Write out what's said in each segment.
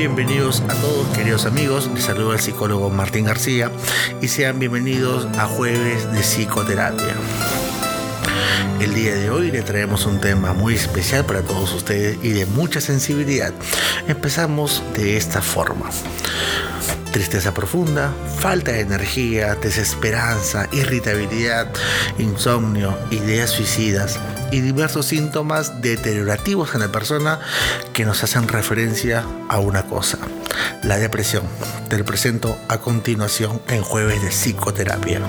Bienvenidos a todos, queridos amigos. Les saluda el psicólogo Martín García y sean bienvenidos a Jueves de Psicoterapia. El día de hoy le traemos un tema muy especial para todos ustedes y de mucha sensibilidad. Empezamos de esta forma. Tristeza profunda, falta de energía, desesperanza, irritabilidad, insomnio, ideas suicidas y diversos síntomas deteriorativos en la persona que nos hacen referencia a una cosa, la depresión. Te lo presento a continuación en jueves de psicoterapia.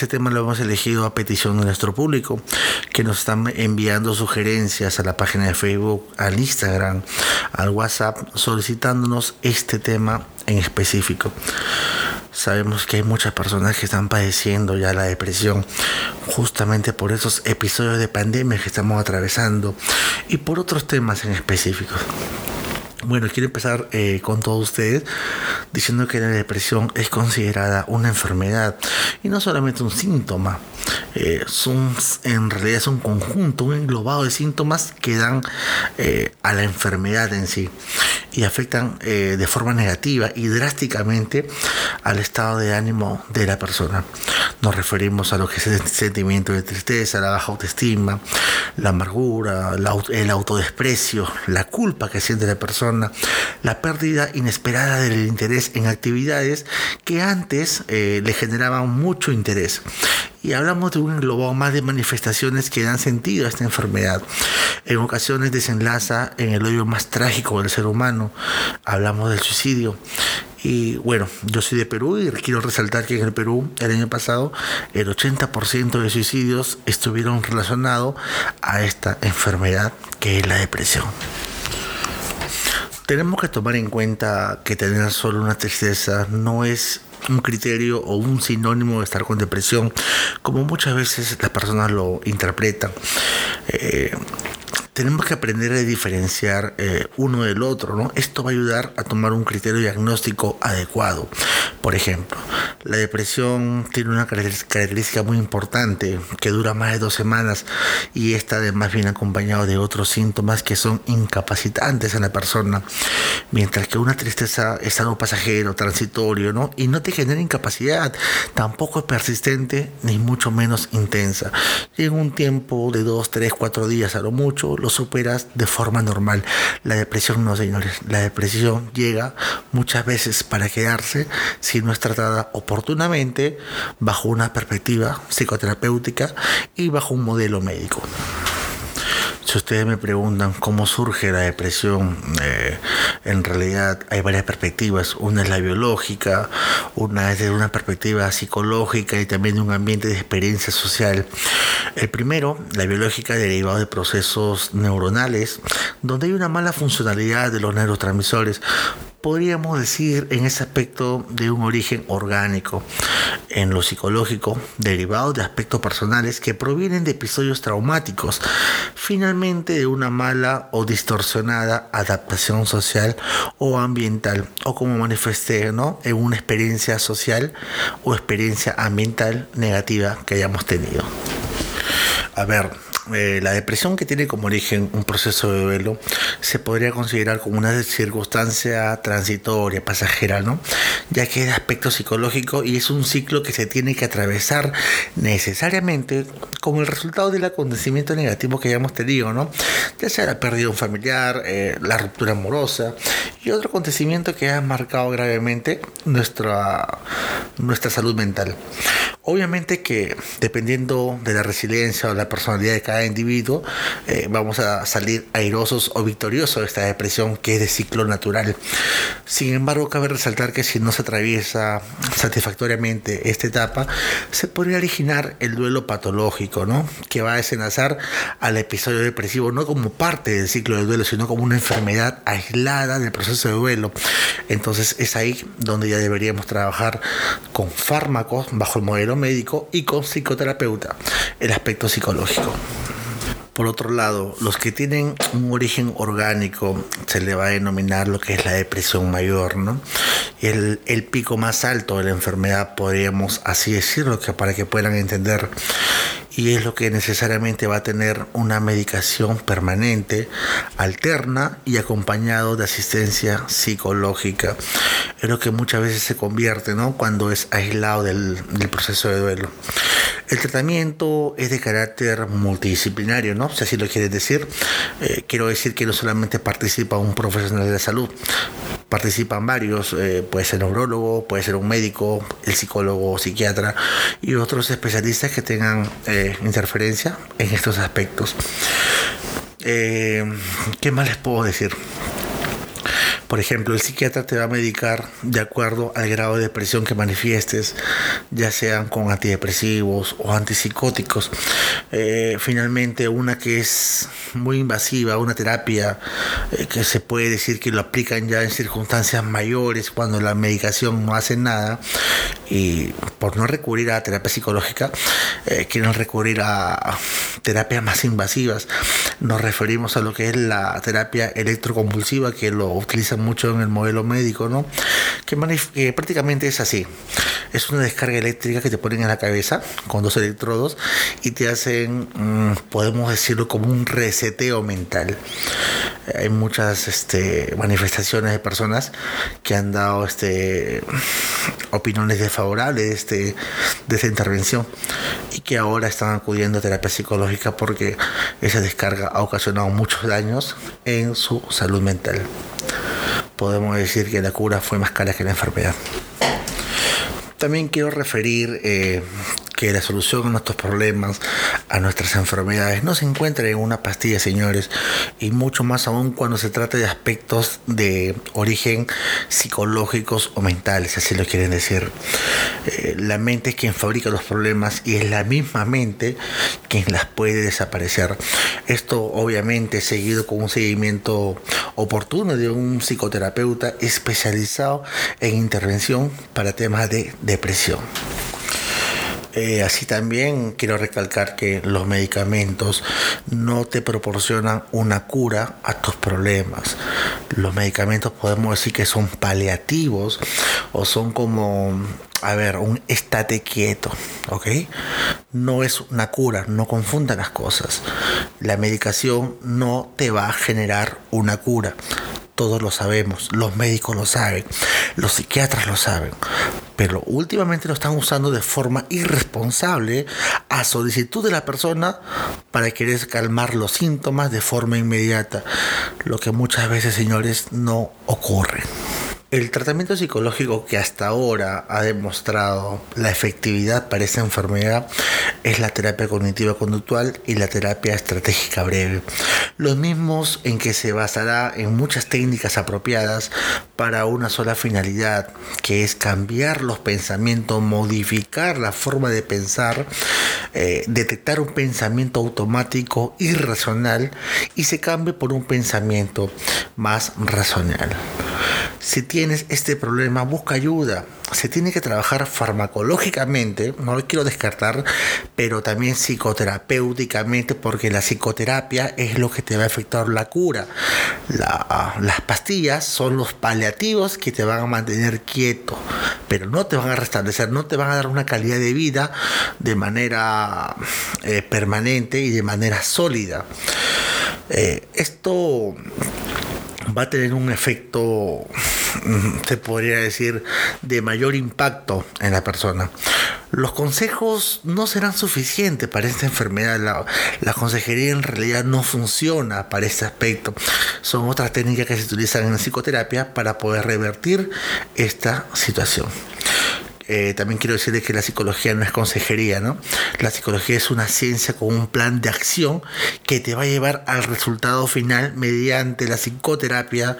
Este tema lo hemos elegido a petición de nuestro público, que nos están enviando sugerencias a la página de Facebook, al Instagram, al WhatsApp, solicitándonos este tema en específico. Sabemos que hay muchas personas que están padeciendo ya la depresión justamente por esos episodios de pandemia que estamos atravesando y por otros temas en específico. Bueno, quiero empezar eh, con todos ustedes diciendo que la depresión es considerada una enfermedad y no solamente un síntoma. Eh, son, en realidad un conjunto, un englobado de síntomas que dan eh, a la enfermedad en sí y afectan de forma negativa y drásticamente al estado de ánimo de la persona. Nos referimos a lo que es el sentimiento de tristeza, la baja autoestima, la amargura, el autodesprecio, la culpa que siente la persona la pérdida inesperada del interés en actividades que antes eh, le generaban mucho interés. Y hablamos de un englobado más de manifestaciones que dan sentido a esta enfermedad. En ocasiones desenlaza en el odio más trágico del ser humano. Hablamos del suicidio. Y bueno, yo soy de Perú y quiero resaltar que en el Perú el año pasado el 80% de suicidios estuvieron relacionados a esta enfermedad que es la depresión. Tenemos que tomar en cuenta que tener solo una tristeza no es un criterio o un sinónimo de estar con depresión, como muchas veces las personas lo interpretan. Eh, tenemos que aprender a diferenciar eh, uno del otro, ¿no? Esto va a ayudar a tomar un criterio diagnóstico adecuado. Por ejemplo, la depresión tiene una característica muy importante que dura más de dos semanas y esta además viene acompañado de otros síntomas que son incapacitantes en la persona, mientras que una tristeza es algo pasajero, transitorio, ¿no? Y no te genera incapacidad, tampoco es persistente ni mucho menos intensa. Y en un tiempo de dos, tres, cuatro días a lo mucho, superas de forma normal. La depresión no, señores. La depresión llega muchas veces para quedarse si no es tratada oportunamente bajo una perspectiva psicoterapéutica y bajo un modelo médico. Si ustedes me preguntan cómo surge la depresión, eh, en realidad hay varias perspectivas. Una es la biológica, una es de una perspectiva psicológica y también de un ambiente de experiencia social. El primero, la biológica, derivado de procesos neuronales, donde hay una mala funcionalidad de los neurotransmisores podríamos decir en ese aspecto de un origen orgánico, en lo psicológico, derivado de aspectos personales que provienen de episodios traumáticos, finalmente de una mala o distorsionada adaptación social o ambiental, o como manifesté en una experiencia social o experiencia ambiental negativa que hayamos tenido. A ver, eh, la depresión que tiene como origen un proceso de duelo se podría considerar como una circunstancia transitoria, pasajera, ¿no? Ya que es de aspecto psicológico y es un ciclo que se tiene que atravesar necesariamente como el resultado del acontecimiento negativo que hayamos tenido, ¿no? Ya sea la pérdida de un familiar, eh, la ruptura amorosa y otro acontecimiento que ha marcado gravemente nuestra, nuestra salud mental. Obviamente que dependiendo de la resiliencia o la personalidad de cada individuo, eh, vamos a salir airosos o victoriosos de esta depresión que es de ciclo natural. Sin embargo, cabe resaltar que si no se atraviesa satisfactoriamente esta etapa, se podría originar el duelo patológico, ¿no? Que va a desenlazar al episodio depresivo no como parte del ciclo del duelo, sino como una enfermedad aislada del proceso de duelo. Entonces es ahí donde ya deberíamos trabajar con fármacos bajo el modelo médico y con psicoterapeuta, el aspecto psicológico. Por otro lado, los que tienen un origen orgánico se le va a denominar lo que es la depresión mayor, ¿no? El, el pico más alto de la enfermedad, podríamos así decirlo, que para que puedan entender y es lo que necesariamente va a tener una medicación permanente, alterna y acompañado de asistencia psicológica. Es lo que muchas veces se convierte ¿no? cuando es aislado del, proceso de duelo. El tratamiento es de carácter multidisciplinario, ¿no? Si así lo quieres decir, eh, quiero decir que no solamente participa un profesional de la salud, participan varios, eh, puede ser neurólogo, puede ser un médico, el psicólogo, psiquiatra y otros especialistas que tengan eh, interferencia en estos aspectos. Eh, ¿Qué más les puedo decir? Por ejemplo, el psiquiatra te va a medicar de acuerdo al grado de depresión que manifiestes, ya sean con antidepresivos o antipsicóticos. Eh, finalmente, una que es muy invasiva, una terapia eh, que se puede decir que lo aplican ya en circunstancias mayores cuando la medicación no hace nada y por no recurrir a terapia psicológica, eh, quieren recurrir a terapias más invasivas. Nos referimos a lo que es la terapia electroconvulsiva que lo utilizan mucho en el modelo médico, ¿no? Que, prácticamente es así. Es una descarga eléctrica que te ponen en la cabeza con dos electrodos y te hacen, mm, podemos decirlo, como un reseteo mental. Hay muchas este, manifestaciones de personas que han dado este, opiniones desfavorables de, este, de esta intervención y que ahora están acudiendo a terapia psicológica porque esa descarga ha ocasionado muchos daños en su salud mental podemos decir que la cura fue más cara que la enfermedad. También quiero referir eh, que la solución a nuestros problemas, a nuestras enfermedades, no se encuentra en una pastilla, señores, y mucho más aún cuando se trata de aspectos de origen psicológicos o mentales, así lo quieren decir. Eh, la mente es quien fabrica los problemas y es la misma mente quien las puede desaparecer. Esto obviamente seguido con un seguimiento oportuno de un psicoterapeuta especializado en intervención para temas de depresión. Eh, así también quiero recalcar que los medicamentos no te proporcionan una cura a tus problemas. Los medicamentos podemos decir que son paliativos o son como, a ver, un estate quieto, ¿ok? No es una cura, no confundan las cosas. La medicación no te va a generar una cura todos lo sabemos, los médicos lo saben, los psiquiatras lo saben, pero últimamente lo están usando de forma irresponsable a solicitud de la persona para querer calmar los síntomas de forma inmediata, lo que muchas veces, señores, no ocurre. El tratamiento psicológico que hasta ahora ha demostrado la efectividad para esta enfermedad es la terapia cognitiva conductual y la terapia estratégica breve. Los mismos en que se basará en muchas técnicas apropiadas para una sola finalidad, que es cambiar los pensamientos, modificar la forma de pensar, eh, detectar un pensamiento automático irracional y se cambie por un pensamiento más racional. Si tienes este problema, busca ayuda. Se tiene que trabajar farmacológicamente, no lo quiero descartar, pero también psicoterapéuticamente, porque la psicoterapia es lo que te va a efectuar la cura. las pastillas son los paliativos que te van a mantener quieto, pero no te van a restablecer, no te van a dar una calidad de vida de manera eh, permanente y de manera sólida. Eh, esto va a tener un efecto, mm, se podría decir, de mayor impacto en la persona. Los consejos no serán suficientes para esta enfermedad. La, consejería en realidad no funciona para este aspecto. Son otras técnicas que se utilizan en psicoterapia para poder revertir esta situación. Eh, también quiero decirles que la psicología no es consejería, ¿no? La psicología es una ciencia con un plan de acción que te va a llevar al resultado final mediante la psicoterapia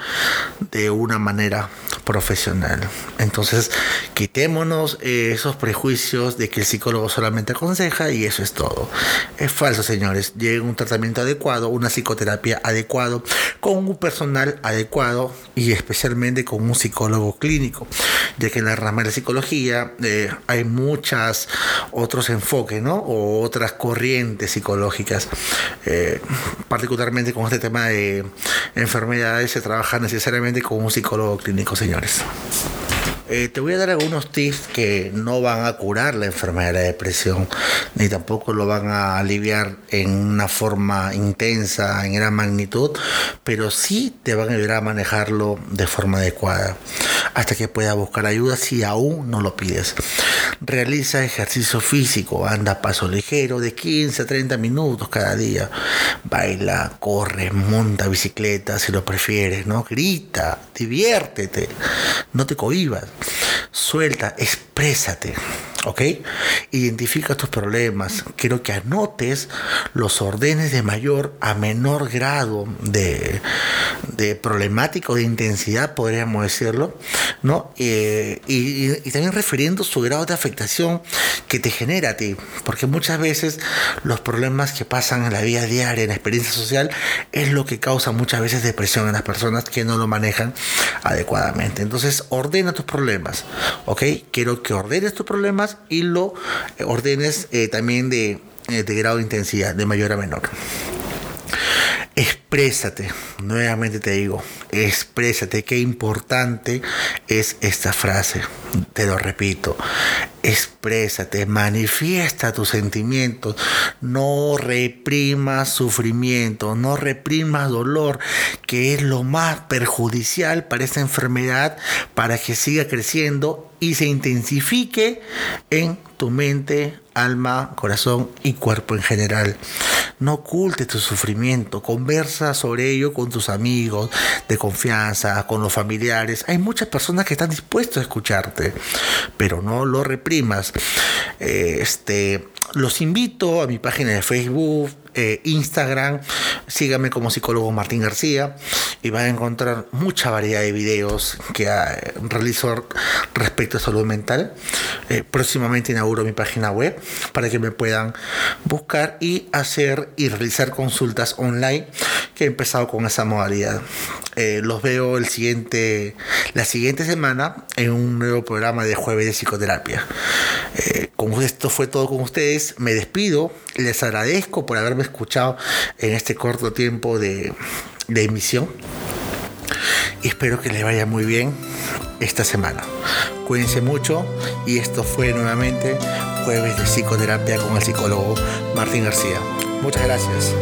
de una manera profesional. Entonces, quitémonos eh, esos prejuicios de que el psicólogo solamente aconseja y eso es todo. Es falso, señores. Llega un tratamiento adecuado, una psicoterapia adecuado, con un personal adecuado y especialmente con un psicólogo clínico, ya que en la rama de la psicología eh, hay muchos otros enfoques, ¿no? O otras corrientes psicológicas. Eh, particularmente con este tema de enfermedades se trabaja necesariamente con un psicólogo clínico, señor. Eh, te voy a dar algunos tips que no van a curar la enfermedad de la depresión, ni tampoco lo van a aliviar en una forma intensa, en gran magnitud, pero sí te van a ayudar a manejarlo de forma adecuada, hasta que puedas buscar ayuda si aún no lo pides. Realiza ejercicio físico, anda paso ligero de 15 a 30 minutos cada día. Baila, corre, monta bicicleta si lo prefieres, ¿no? Grita, diviértete, no te cohibas, suelta, exprésate. ¿Ok? Identifica tus problemas. Quiero que anotes los órdenes de mayor a menor grado de, de problemática o de intensidad, podríamos decirlo, ¿no? Eh, y, también refiriendo su grado de afectación que te genera a ti, porque muchas veces los problemas que pasan en la vida diaria, en la experiencia social, es lo que causa muchas veces depresión en las personas que no lo manejan adecuadamente. Entonces, ordena tus problemas, ¿ok? Quiero que ordenes tus problemas y lo ordenes eh, también de, eh, de grado de intensidad, de mayor a menor. Exprésate, nuevamente te digo, exprésate, qué importante es esta frase, te lo repito, exprésate, manifiesta tus sentimientos, no reprimas sufrimiento, no reprimas dolor, que es lo más perjudicial para esta enfermedad, para que siga creciendo y se intensifique en tu mente, alma, corazón y cuerpo en general. No ocultes tu sufrimiento, conversa sobre ello con tus amigos de confianza, con los familiares. Hay muchas personas que están dispuestas a escucharte, pero no lo reprimas. Este, los invito a mi página de Facebook, eh, Instagram, síganme como psicólogo Martín García y van a encontrar mucha variedad de videos que eh, realizo respecto a salud mental. Eh, próximamente inauguro mi página web para que me puedan buscar y hacer y realizar consultas online que he empezado con esa modalidad. los veo el siguiente, la siguiente semana en un nuevo programa de jueves de psicoterapia. como esto fue todo con ustedes, me despido, les agradezco por haberme escuchado en este corto tiempo de, emisión. Y espero que les vaya muy bien esta semana. Cuídense mucho y esto fue nuevamente jueves de psicoterapia con el psicólogo Martín García. Muchas gracias.